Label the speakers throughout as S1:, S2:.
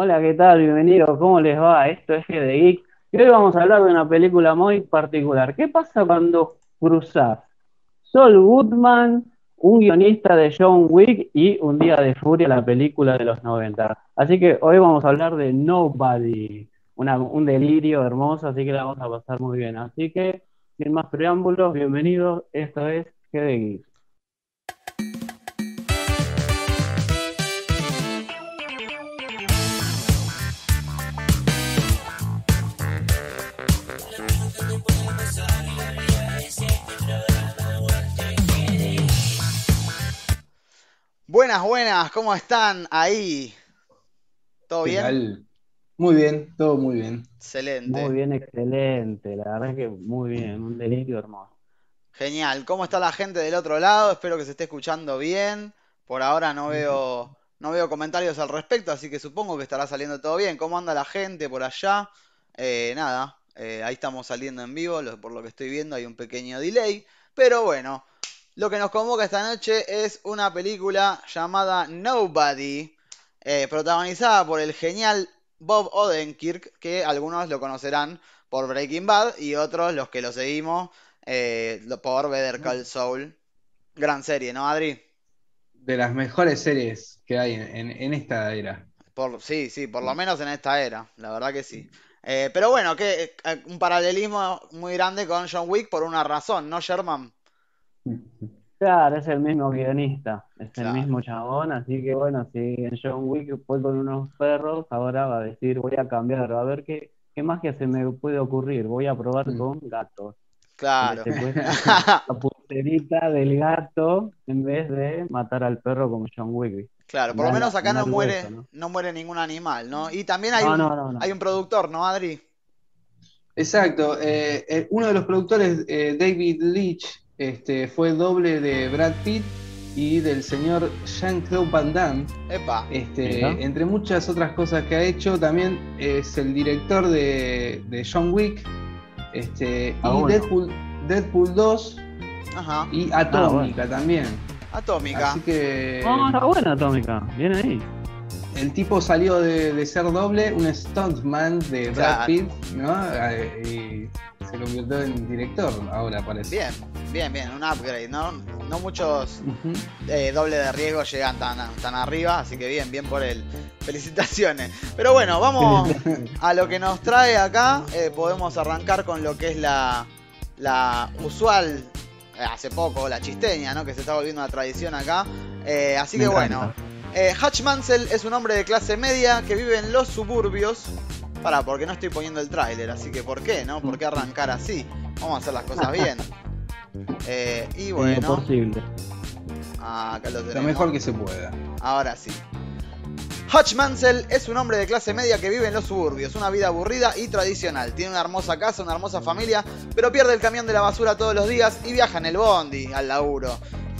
S1: Hola, ¿qué tal? Bienvenidos, ¿cómo les va? Esto es de Geek y hoy vamos a hablar de una película muy particular. ¿Qué pasa cuando cruzas Sol Goodman, un guionista de John Wick y Un Día de Furia, la película de los 90? Así que hoy vamos a hablar de Nobody, un delirio hermoso, así que la vamos a pasar muy bien. Así que, sin más preámbulos, bienvenidos, esto es G
S2: Buenas, buenas, ¿cómo están ahí? ¿Todo
S3: ¿Qué
S2: bien?
S3: tal? Muy bien, todo muy bien.
S1: Muy
S2: Excelente.
S1: bien, excelente, la verdad es que muy bien, un delirio hermoso.
S2: Genial. ¿Cómo está la gente del otro lado? Espero que se esté escuchando bien. Por ahora no veo, no veo comentarios al respecto, así que supongo que estará saliendo todo bien. ¿Cómo anda la gente por allá? Eh, nada, eh, ahí estamos saliendo en vivo, por lo que estoy viendo hay un pequeño delay. Pero bueno, lo que nos convoca esta noche es una película llamada Nobody, eh, protagonizada por el genial Bob Odenkirk, que algunos lo conocerán por Breaking Bad y otros, los que lo seguimos, eh, por Better Call Saul. Gran serie, ¿no, Adri?
S3: De las mejores series que hay en, en- en esta era.
S2: Por, sí, sí, por lo menos en esta era, la verdad que sí. Eh, pero bueno, que un paralelismo muy grande con John Wick por una razón, ¿no, Sherman?
S1: Claro, es el mismo guionista, es el mismo chabón, así que bueno, si en John Wick fue con unos perros, ahora va a decir, voy a cambiar, a ver qué, qué magia se me puede ocurrir, voy a probar
S3: Mm.
S1: con gatos.
S2: Claro.
S1: la pulserita del gato en vez de matar al perro como John Wick.
S2: Claro, por lo menos acá no muere,
S1: ¿no?
S2: no muere ningún animal, ¿no? Y también hay
S1: No,
S2: un,
S1: no, no, no.
S2: hay un productor, ¿no, Adri?
S3: Exacto. eh, eh, uno de los productores, eh, David Leitch, este, fue doble de Brad Pitt y del señor Jean-Claude Van Damme.
S2: Epa.
S3: Este, entre muchas otras cosas que ha hecho, también es el director de, de John Wick este,
S1: Ah,
S3: y
S1: bueno.
S3: Deadpool, Deadpool 2
S2: Ajá.
S3: y Atómica también.
S2: Atómica.
S3: Así que
S1: No, está buena Atómica, viene ahí.
S3: El tipo salió de, de ser doble, un stuntman de. Brad Pitt, ¿no? Eh, Y se convirtió en director ahora parece.
S2: Bien, bien, bien, un upgrade, ¿no? No muchos
S3: Ujú.
S2: eh, doble de riesgo llegan tan, tan arriba, así que bien, bien por él. Felicitaciones. Pero bueno, vamos a lo que nos trae acá. Eh, podemos arrancar con lo que es la, la usual, eh, hace poco, la chisteña, ¿no? Que se está volviendo una tradición acá. Así
S3: Me
S2: que
S3: encanta.
S2: bueno, eh, Hutch Mansell es un hombre de clase media que vive en los suburbios. Para, porque no estoy poniendo el tráiler, así que ¿por qué, no? ¿Por qué arrancar así? Vamos a hacer las cosas bien. Eh, y bueno,
S1: Imposible.
S2: ah, acá lo
S3: mejor que se pueda.
S2: Ahora sí. Hutch Mansell es un hombre de clase media que vive en los suburbios, una vida aburrida y tradicional. Tiene una hermosa casa, una hermosa familia, pero pierde el camión de la basura todos los días y viaja en el bondi al laburo.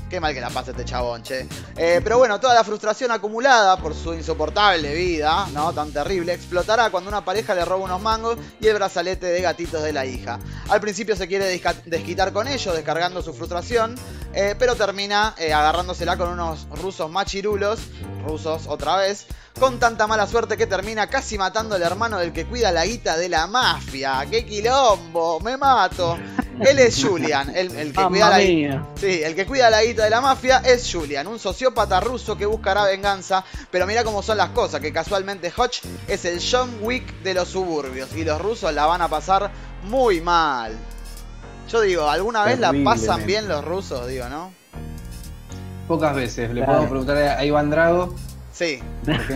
S2: Qué mal que la pasa este chabón, che. Eh, pero bueno, toda la frustración acumulada por su insoportable vida, ¿no? Tan terrible, explotará cuando una pareja le roba unos mangos y el brazalete de gatitos de la hija. Al principio se quiere desquitar con ellos, descargando su frustración, eh, pero termina eh, agarrándosela con unos rusos machirulos, rusos otra vez, con tanta mala suerte que termina casi matando al hermano del que cuida la guita de la mafia. ¡Qué quilombo! ¡Me mato! Él es Julian, el, el que cuida la. Sí, el que cuida la guita de la mafia es Julian, un sociópata ruso que buscará venganza, pero mira cómo son las cosas, que casualmente Hodge es el John Wick de los suburbios y los rusos la van a pasar muy mal. Yo digo, ¿alguna vez la pasan bien los rusos? Digo, ¿no?
S3: Pocas veces. Le
S1: Claro.
S3: podemos preguntar a Iván Drago,
S2: Sí,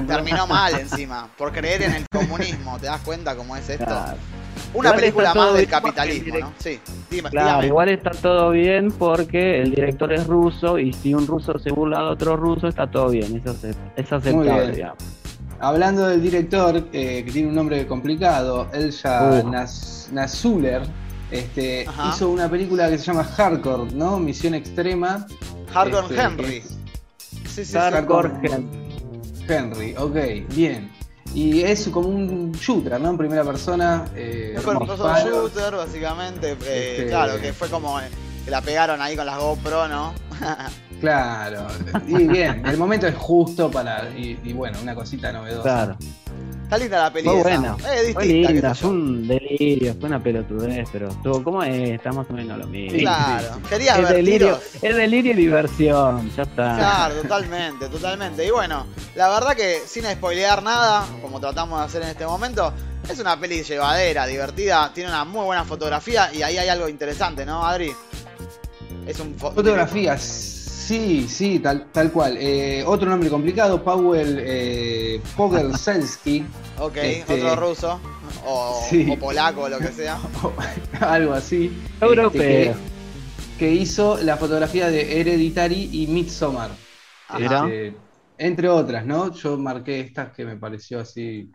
S2: terminó mal encima, por creer en el comunismo, ¿te das cuenta cómo es esto?
S1: Claro.
S2: Una
S1: Igual
S2: película más del capitalismo, ¿no? Sí, dime,
S1: Claro,
S2: dígame.
S1: igual está todo bien porque el director es ruso y si un ruso se burla de otro ruso está todo bien, eso es, es aceptable,
S3: bien.
S1: digamos.
S3: Hablando del director, eh, que tiene un nombre complicado, Elja
S1: Uh.
S3: Nasuler, este,
S2: Ajá.
S3: hizo una película que se llama Hardcore, ¿no? Misión Extrema.
S2: Hardcore
S3: este,
S2: Henry.
S3: es
S2: Sí, sí,
S1: Hardcore Henry.
S3: Henry, ok, bien. Y es como un shooter, ¿no? En primera persona. eh,
S2: Es con un shooter, básicamente. eh,
S3: Este-
S2: Claro, que fue como eh, que la pegaron ahí con las GoPro, ¿no?
S3: Claro. Y bien, el momento es justo para. Y, y bueno, una cosita novedosa.
S1: Claro.
S2: Está linda la peli.
S1: Fue
S2: esa.
S1: buena.
S2: Qué
S1: linda, fue un delirio, fue una pelotudez, pero estuvo como es, está más o menos lo mismo.
S2: Claro. Querías
S1: Es
S2: ver
S1: delirio, es delirio y diversión, ya está.
S2: Claro, totalmente, totalmente. Y bueno, la verdad que sin spoilear nada, como tratamos de hacer en este momento, es una peli llevadera, divertida, tiene una muy buena fotografía y ahí hay algo interesante, ¿no, Adri? Es un fo-
S3: Fotografías, sí, sí, tal, tal cual. Eh, otro nombre complicado, Powell eh, Pogorzelski,
S2: Ok,
S3: Este-
S2: otro ruso. O,
S3: Sí.
S2: o polaco o lo que sea.
S3: algo así.
S1: Europeo.
S3: este, que, que hizo la fotografía de Hereditary y Midsommar. Este, entre otras, ¿no? Yo marqué estas que me pareció así.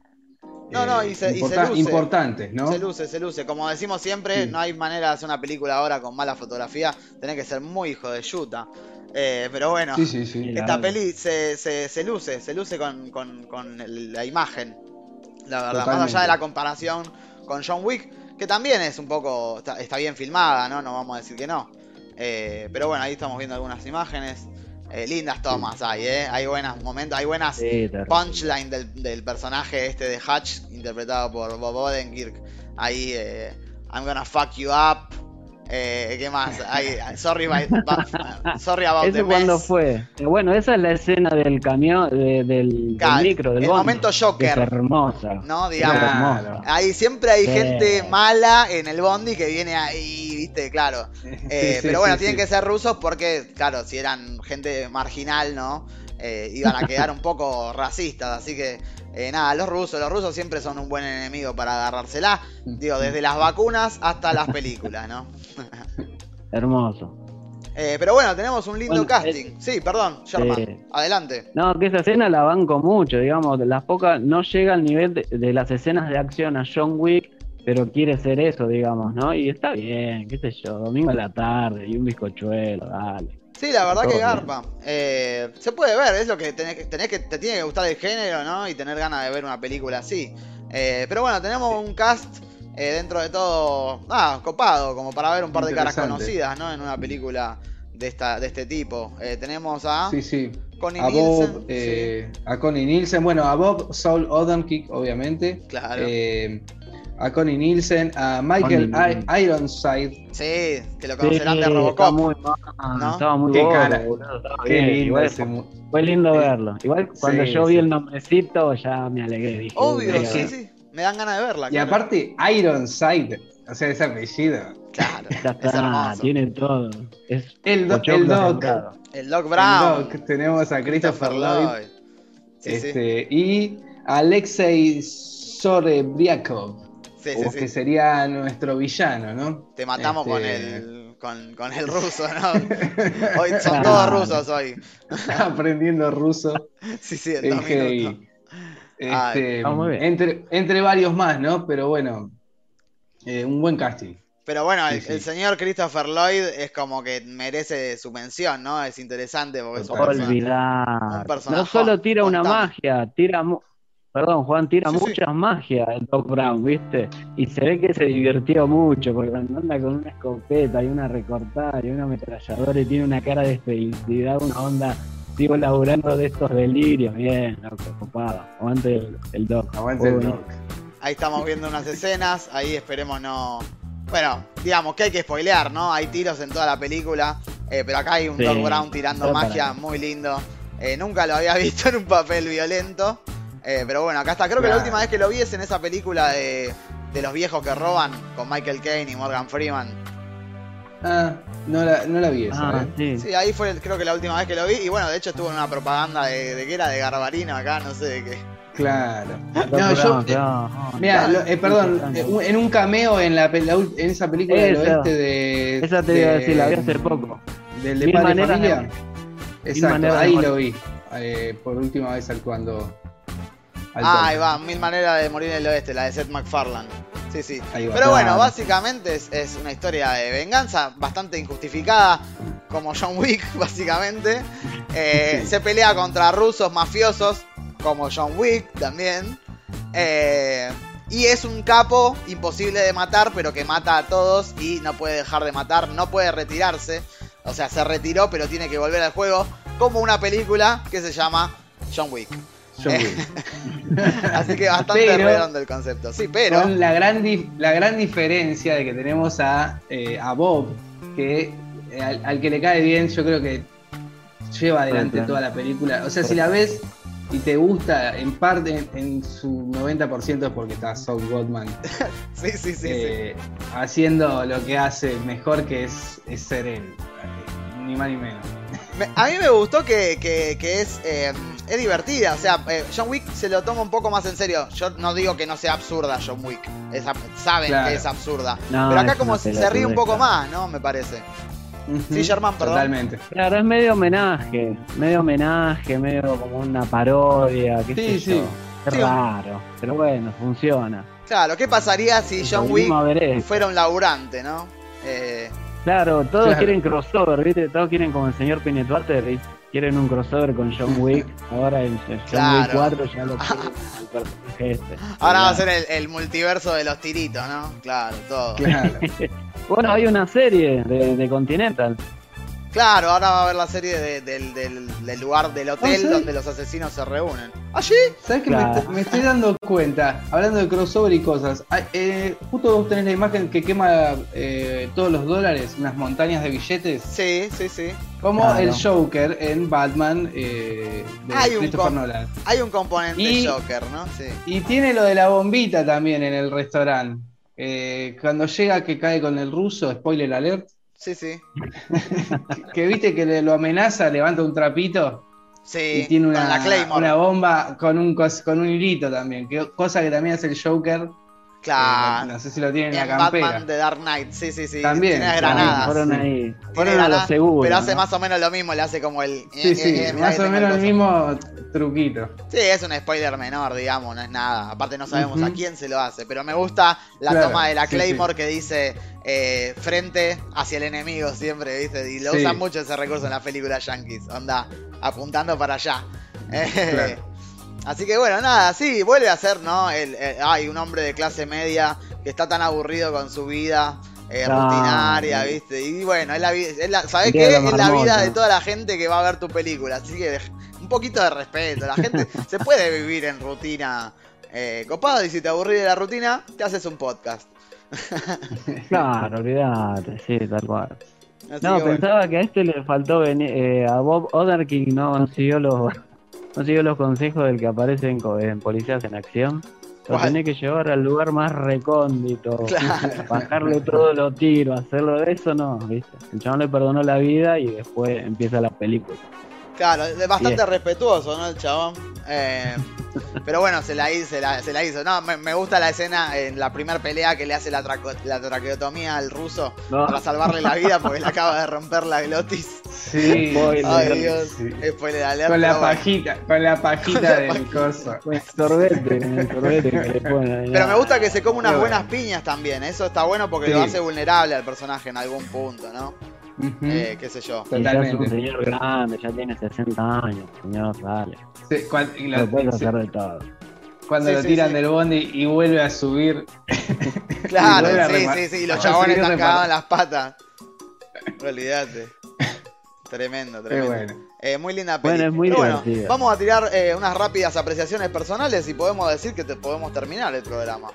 S2: No, no, y se- y se
S3: importa-
S2: luce.
S3: importantes, ¿no?
S2: Se luce, se luce. Como decimos siempre,
S3: Sí.
S2: no hay manera de hacer una película ahora con mala fotografía. Tenés que ser muy hijo de yuta. Eh, pero bueno,
S3: Sí, sí, sí.
S1: Mira.
S2: esta peli se, se, se luce, se luce con, con- la imagen. La verdad, más allá de la comparación con John Wick, que también es un poco, está, está bien filmada, ¿no? No vamos a decir que no. Eh, pero bueno, ahí estamos viendo algunas imágenes. Eh, lindas tomas hay, ¿eh? Hay buenos momentos, hay buenas
S1: Sí, terrible.
S2: punchline del, del personaje este de Hutch, interpretado por Bob Odenkirk. Ahí, eh, I'm gonna fuck you up. Eh, ¿Qué más? Ahí, sorry, by- sorry about the
S1: ¿Eso cuándo
S2: mess.
S1: fue? Eh, Bueno, esa es la escena del camión, de- del, del micro, del
S2: el momento
S1: Es
S2: Joker,
S1: hermosa.
S2: ¿no? Digamos. Ahí siempre hay
S1: Sí.
S2: gente mala en el bondi que viene ahí, viste, claro. Eh,
S3: Sí,
S2: pero bueno,
S3: sí,
S2: tienen que ser rusos porque, claro, si eran gente marginal, ¿no? Eh, iban a quedar un poco racistas. Así que, eh, nada, los rusos, los rusos siempre son un buen enemigo para agarrársela. Digo, desde las vacunas hasta las películas, ¿no?
S1: Hermoso.
S2: Eh, pero bueno, tenemos un lindo
S1: Bueno,
S2: casting. Sí, perdón, Sherman,
S1: Sí.
S2: adelante.
S1: No, que esa escena la banco mucho, digamos, las pocas, no llega al nivel de, de las escenas de acción a John Wick, pero quiere ser eso, digamos, ¿no? Y está bien, qué sé yo, domingo a la tarde y un bizcochuelo, dale.
S2: Sí, la verdad que garpa. Eh, se puede ver, es lo que tenés, que tenés que te tiene que gustar el género, ¿no? Y tener ganas de ver una película así. Eh, pero bueno, tenemos un cast eh, dentro de todo, ah, copado, como para ver un par de caras conocidas, ¿no? En una película de esta de este tipo. Eh, tenemos a
S3: Sí, sí.
S2: Connie
S3: A
S2: Nielsen.
S3: Bob, eh, a Connie Nielsen, bueno, a Bob Saul Odenkirk, obviamente.
S2: Claro.
S3: A Connie Nielsen, a Michael
S1: Connie.
S3: Ironside.
S2: Sí, que lo
S1: Sí,
S2: conocerán de Robocop.
S1: muy mal,
S2: ¿no?
S1: estaba muy estaba
S3: Qué
S1: bien,
S3: lindo
S1: igual
S3: ese mu-
S1: Fue lindo verlo. Igual cuando
S3: sí,
S1: yo vi
S3: sí.
S1: el nombrecito ya me alegré. Dije,
S2: Obvio,
S1: "Uy,
S2: sí, sí. Me dan ganas de verla.
S3: Y
S2: claro.
S3: aparte, Ironside, o sea, ese apellido.
S2: Claro,
S1: Ya
S2: es
S1: está,
S2: hermoso.
S1: tiene todo. Es
S3: El, do- el Doc.
S2: El Doc
S3: el
S2: Brown.
S3: Doc, Tenemos a Christopher Lloyd.
S2: Sí.
S3: este, Y a Alexei Sorebriakov,
S2: Sí, sí, sí.
S3: que sería nuestro villano, ¿no?
S2: Te matamos con
S3: Este,
S2: el con, con el ruso, ¿no? Hoy son
S1: Claro.
S2: todos rusos hoy.
S3: aprendiendo ruso
S2: Sí, sí, en dos minutos.
S3: Este,
S1: está muy bien.
S3: entre, entre varios más, ¿no? Pero bueno, eh, un buen casting.
S2: Pero bueno,
S3: Sí,
S2: el,
S3: sí.
S2: el señor Christopher Lloyd es como que merece su mención, ¿no? Es interesante porque es un persona- personaje.
S1: No solo tira una
S2: Contame.
S1: magia, tira. Perdón, Juan, tira
S2: Sí, sí.
S1: muchas magias el Doc Brown, ¿viste? Y se ve que se divirtió mucho, porque cuando anda con una escopeta y una recortada y una ametralladora y tiene una cara de felicidad, una onda. Sigo laburando de estos delirios, bien, loco, copado. Aguante el, el Doc.
S3: Aguante el Doc.
S2: Ahí estamos viendo unas escenas, ahí esperemos no... Bueno, digamos que hay que spoilear, ¿no? Hay tiros en toda la película, eh, pero acá hay un
S1: Sí,
S2: Doc Brown tirando magia muy lindo. Eh, nunca lo había visto en un papel violento, eh, pero bueno, acá está. Creo que la última vez que lo vi es en esa película de, de los viejos que roban con Michael Caine y Morgan Freeman.
S3: Ah, no la, no la vi esa,
S1: Ah,
S3: ¿eh?
S1: sí.
S2: Sí, ahí fue creo que la última vez que lo vi. Y bueno, de hecho estuvo en una propaganda de, de que era de Garbarino acá, no sé de qué.
S3: Claro.
S1: Doc
S3: No, yo. Eh, Mira, eh, perdón, en un cameo en, la, en esa película del
S1: Esa.
S3: oeste de.
S1: Esa te iba a
S3: de-
S1: decir, la vi hace poco.
S3: Del de Padre
S1: de
S3: Familia. Exacto, ahí lo vi. eh, por última vez actuando.
S2: Ah, ahí va, Mil Maneras de Morir en el Oeste, la de Seth MacFarlane. Sí, sí.
S3: Ahí va.
S2: Pero bueno,
S1: Claro.
S2: básicamente es, es una historia de venganza bastante injustificada, como John Wick, básicamente. Eh,
S3: Sí.
S2: Se pelea contra rusos mafiosos, como John Wick también. Eh, y es un capo imposible de matar, pero que mata a todos y no puede dejar de matar, no puede retirarse. O sea, se retiró, pero tiene que volver al juego, como una película que se llama John Wick.
S3: John Wick.
S2: Así que bastante
S3: Pero-
S2: redondo el concepto. Sí, pero.
S3: Con la gran, dif- la gran diferencia de que tenemos a, eh, a Bob, que eh, al, al que le cae bien, yo creo que lleva adelante toda la película. O sea, si la ves y te gusta, en parte, en, en su 90% es porque está Saul Goldman
S2: Sí, sí, sí. sí.
S3: eh, haciendo lo que hace mejor, que es, es ser él. Ni más ni menos.
S2: Me- a mí me gustó que, que- que es, eh, es divertida. O sea, eh, John Wick se lo toma un poco más en serio. Yo no digo que no sea absurda John Wick. Es ab- saben
S3: Claro.
S2: que es absurda.
S1: No,
S2: Pero acá como se, se ríe un poco más, ¿no? Me parece. Sí, Germán, perdón.
S3: Totalmente.
S1: Claro, es medio homenaje, medio homenaje, medio como una parodia, qué
S3: Sí,
S1: sé
S3: sí.
S1: yo. Es
S2: Sí.
S1: raro, pero bueno, funciona.
S2: Claro, ¿qué pasaría si John Wick fuera un laburante, no? Eh,
S1: Claro, todos
S3: Claro.
S1: quieren crossover, ¿viste? Todos quieren como el señor y quieren un crossover con John Wick. Ahora el John
S2: Claro.
S1: Wick 4 ya lo el personaje este.
S2: ahora va a ser el, el multiverso de los tiritos, ¿no? Claro, todo.
S3: Claro.
S1: Bueno, hay una serie de, de Continental.
S2: Claro, ahora va a haber la serie de- del, del- del lugar del hotel
S3: Ah, ¿sí?
S2: donde los asesinos se reúnen. ¿Ah, sí?
S3: ¿Sabes que me,
S1: Claro.
S3: est- me estoy dando cuenta? Hablando de crossover y cosas. Eh, justo vos tenés la imagen que quema eh, todos los dólares, unas montañas de billetes.
S2: Sí, sí, sí.
S3: Como
S1: Claro.
S3: el Joker en Batman eh, de
S2: Hay un
S3: Christopher
S2: com-
S3: Nolan.
S2: Hay un componente
S3: Y-
S2: Joker, ¿no? Sí.
S3: Y tiene lo de la bombita también en el restaurante. Eh, cuando llega que cae con el ruso, spoiler alert,
S2: Sí, sí.
S3: que viste que le- lo amenaza, levanta un trapito
S2: Sí,
S3: y tiene una,
S2: con la Claymore.
S3: una bomba con un, cos- con un hilito también, que, cosa que también hace el Joker.
S2: Claro.
S3: Eh, no, sé si lo tiene en
S2: en
S3: la campera.
S2: Batman de Dark Knight, sí, sí, sí.
S3: También,
S2: Tiene granadas.
S1: Fueron
S3: sí.
S1: ahí. Fueron a lo
S2: granadas,
S1: seguro.
S2: Pero hace
S1: ¿no?
S2: más o menos lo mismo, le hace como el.
S3: Sí, sí,
S2: eh, eh, mirá
S3: más o menos el mismo truquito.
S2: Sí, es un spoiler menor, digamos, no es nada. Aparte no sabemos a quién se lo hace, pero me gusta la
S3: Claro,
S2: toma de la
S3: sí,
S2: Claymore que dice eh, frente hacia el enemigo siempre, ¿viste? Y lo
S3: Sí.
S2: usan mucho ese recurso en las películas yankees, onda, apuntando para allá. Eh,
S3: Claro.
S2: Así que bueno, nada, sí, vuelve a ser, ¿no? El, el- ay, un hombre de clase media que está tan aburrido con su vida. eh, rutinaria. ¿viste? Y bueno, es la vida, es la- ¿sabés qué? Es la vida de toda la gente que va a ver tu película. Así que un poquito de respeto. La gente se puede vivir en rutina eh, copado y si te aburrís de la rutina, te haces un podcast.
S1: Claro, olvídate, sí, tal cual.
S2: Así
S1: No,
S2: que bueno.
S1: pensaba que a este le faltó venir, eh, a Bob Oderking no siguió los no siguió los consejos del que aparece en, en Policías en Acción. Lo tenés que llevar al lugar más recóndito,
S2: Claro.
S1: bajarle todos los tiros, hacerlo de eso, no, ¿viste? El chabón le perdonó la vida y después empieza la película.
S2: Claro, es bastante
S1: Bien.
S2: respetuoso, ¿no? El chabón. Eh, pero bueno, se la, hizo, se, la, se la hizo. No, me, me gusta la escena en la primera pelea que le hace la, traco- la traqueotomía al ruso
S1: No.
S2: para salvarle la vida porque le acaba de romper la glotis.
S3: Sí.
S1: Spoiler.
S2: Ay, Dios.
S3: Sí.
S2: Spoiler alert,
S3: Con la
S2: bueno.
S3: pajita, con la pajita
S2: Con la
S3: del
S2: pajita.
S3: coso.
S1: Con el sorbete, con el sorbete que le ponen ahí.
S2: Pero me gusta que se come unas buenas piñas también. Eso está bueno porque
S3: Sí.
S2: lo hace vulnerable al personaje en algún punto, ¿no?
S3: Ujú.
S2: Eh, qué sé yo.
S1: Y ya es un
S3: Totalmente.
S1: señor grande, ya tiene 60 años, señor, dale.
S3: Sí, cuan- y lo-
S1: Lo puedes
S3: sí,
S1: hacer de todo.
S3: cuando
S2: Sí,
S3: lo tiran
S2: sí.
S3: del bondi y vuelve a subir.
S2: Claro,
S3: Y
S2: sí, sí, sí. Los
S3: a
S2: chabones están cagados en las patas. Olvídate. Tremendo, tremendo.
S3: bueno.
S2: Eh, muy linda
S1: Bueno,
S2: película.
S1: es muy
S2: Pero bueno, vamos a tirar eh, unas rápidas apreciaciones personales y podemos decir que te podemos terminar el programa.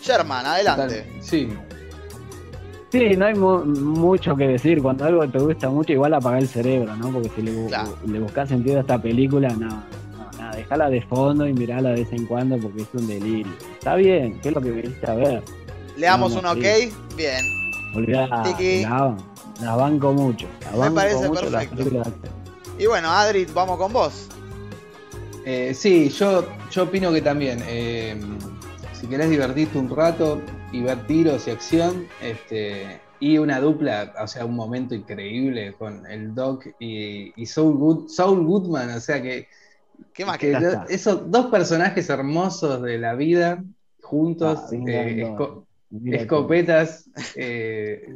S2: Sherman, adelante.
S3: Sí.
S1: Sí, no hay mu- mucho que decir. Cuando algo te gusta mucho, igual apaga el cerebro, ¿no? Porque si le, bu-
S2: Claro.
S1: le buscas sentido a esta película, no, no, nada, dejala de fondo y mirala de vez en cuando porque es un delirio. Está bien, ¿qué es lo que viniste a ver?
S2: Le damos un ok.
S1: sí.
S2: Bien.
S1: Olvidá,
S2: Tiki.
S1: la, la banco mucho. La
S2: Me parece
S1: mucho
S2: perfecto. Y bueno, Adri, vamos con vos.
S3: Eh, sí, yo, yo opino que también. eh, si querés divertirte un rato y ver tiros y acción, este, y una dupla, o sea, un momento increíble con el Doc y, y Saul, Good- Saul Goodman, o sea que,
S2: ¿Qué más
S3: que esos dos personajes hermosos de la vida juntos,
S1: Ah,
S3: eh,
S1: vengando.
S3: esco-
S1: Mira
S3: escopetas, eh,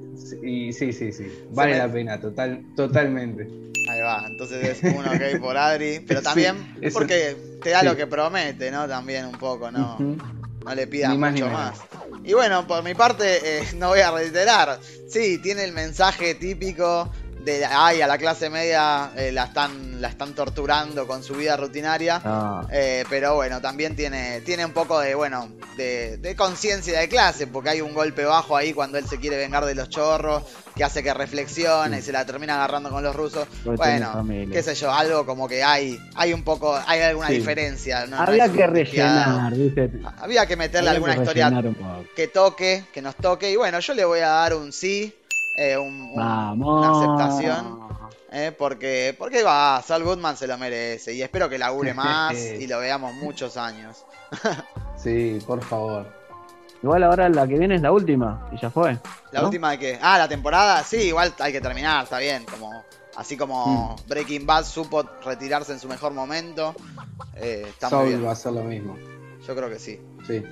S3: y sí, sí, sí, vale
S2: me-
S3: la pena, total, totalmente.
S2: Ahí va, entonces es un ok por Adri, pero
S3: Sí,
S2: también
S3: eso-
S2: porque te da
S3: sí.
S2: lo que promete, ¿no? También un poco, ¿no?
S3: Ujú.
S2: No le pidas
S3: Ni más ni
S2: mucho
S3: menos.
S2: más. Y bueno, por mi parte, eh, no voy a reiterar. Sí, tiene el mensaje típico de ay, a la clase media eh, la, están, la están torturando con su vida rutinaria.
S1: Ah,
S2: Eh, pero bueno, también tiene, tiene un poco de, bueno, de, de conciencia de clase, porque hay un golpe bajo ahí cuando él se quiere vengar de los chorros, que hace que reflexione y se la termina agarrando con los rusos.
S1: porque tiene
S2: Bueno, qué sé yo, algo como que hay, hay un poco, hay alguna
S1: Sí.
S2: diferencia. no-
S1: Había que rellenar, ¿viste?
S2: Había que meterle
S1: Había que
S2: alguna historia que toque, que nos toque. Y bueno, yo le voy a dar un sí, eh, un- una aceptación. eh, porque, porque va, Saul Goodman se lo merece. Y espero que labure más y lo veamos muchos años.
S3: Sí, por favor.
S1: Igual ahora la que viene es la última, y ya fue.
S2: La última de que. Ah, la temporada, sí, igual hay que terminar, está bien. Como, así como
S3: Mm.
S2: Breaking Bad supo retirarse en su mejor momento. eh, está muy
S3: Saul
S2: bien.
S3: va a hacer lo mismo.
S2: Yo creo que sí.
S3: Sí.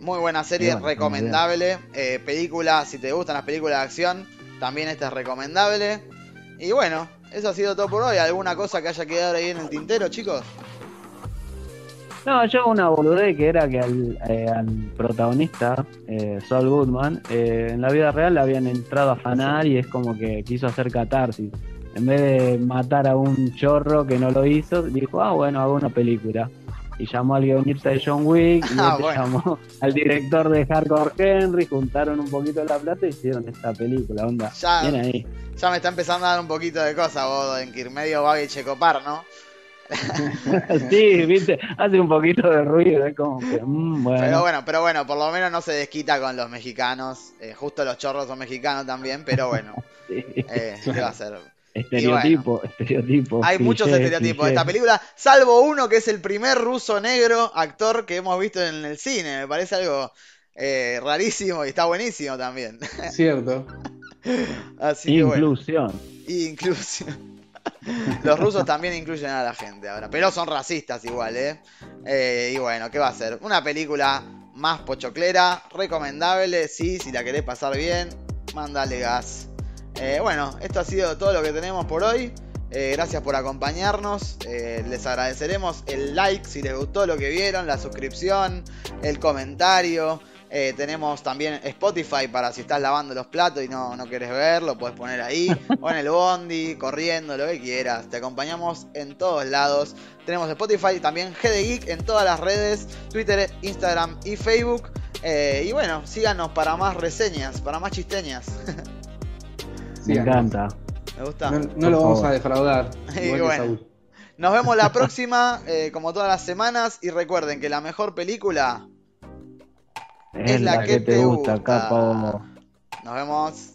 S2: Muy buena serie, recomendable. Eh, película, si te gustan las películas de acción, también esta es recomendable. Y bueno, eso ha sido todo por hoy. ¿Alguna cosa que haya quedado ahí en el tintero, chicos?
S1: No, yo una boludez que era que al, eh, al protagonista, eh, Saul Goodman, eh, en la vida real le habían entrado a fanar y es como que quiso hacer catarsis. En vez de matar a un chorro que no lo hizo, dijo, ah, bueno, hago una película. Y llamó al guionista de John Wick, y
S2: Ah,
S1: este
S2: bueno.
S1: llamó al director de Hardcore Henry, juntaron un poquito de la plata y hicieron esta película, onda.
S2: Ya.
S1: Bien ahí.
S2: Ya me está empezando a dar un poquito de cosa, vos, en que medio Babi Checopar, ¿no?
S1: sí, viste, hace un poquito de ruido, es como que, mm, bueno.
S2: Pero bueno, pero bueno, por lo menos no se desquita con los mexicanos. Eh, justo los chorros son mexicanos también, pero bueno,
S1: Sí.
S2: eh, ¿qué va a ser?
S1: Estereotipo, estereotipo.
S2: Hay muchos
S1: cliché,
S2: estereotipos de esta película, salvo uno que es el primer ruso negro actor que hemos visto en el cine. Me parece algo eh, rarísimo y está buenísimo también.
S3: Cierto.
S2: Así que bueno,
S1: Inclusión.
S2: inclusión. Los rusos también incluyen a la gente ahora, pero son racistas igual, ¿eh? Eh, Y bueno, ¿qué va a ser? Una película más pochoclera, recomendable, sí, si la querés pasar bien, mándale gas. Eh, bueno, esto ha sido todo lo que tenemos por hoy. Eh, gracias por acompañarnos. Eh, les agradeceremos el like si les gustó lo que vieron, la suscripción, el comentario. Eh, tenemos también Spotify para si estás lavando los platos y no, no querés verlo, puedes poner ahí. o en el bondi, corriendo, lo que quieras. Te acompañamos en todos lados. Tenemos Spotify, también GD Geek en todas las redes, Twitter, Instagram y Facebook. Eh, y bueno, síganos para más reseñas, para más chisteñas.
S1: Me encanta.
S2: Me gusta.
S3: No, lo vamos
S1: favor.
S3: a defraudar.
S2: Y
S3: igual que
S2: bueno.
S3: Saúl.
S2: Nos vemos la próxima, eh, como todas las semanas. Y recuerden que la mejor película
S1: Es, la, que, te gusta, capo.
S2: Nos vemos.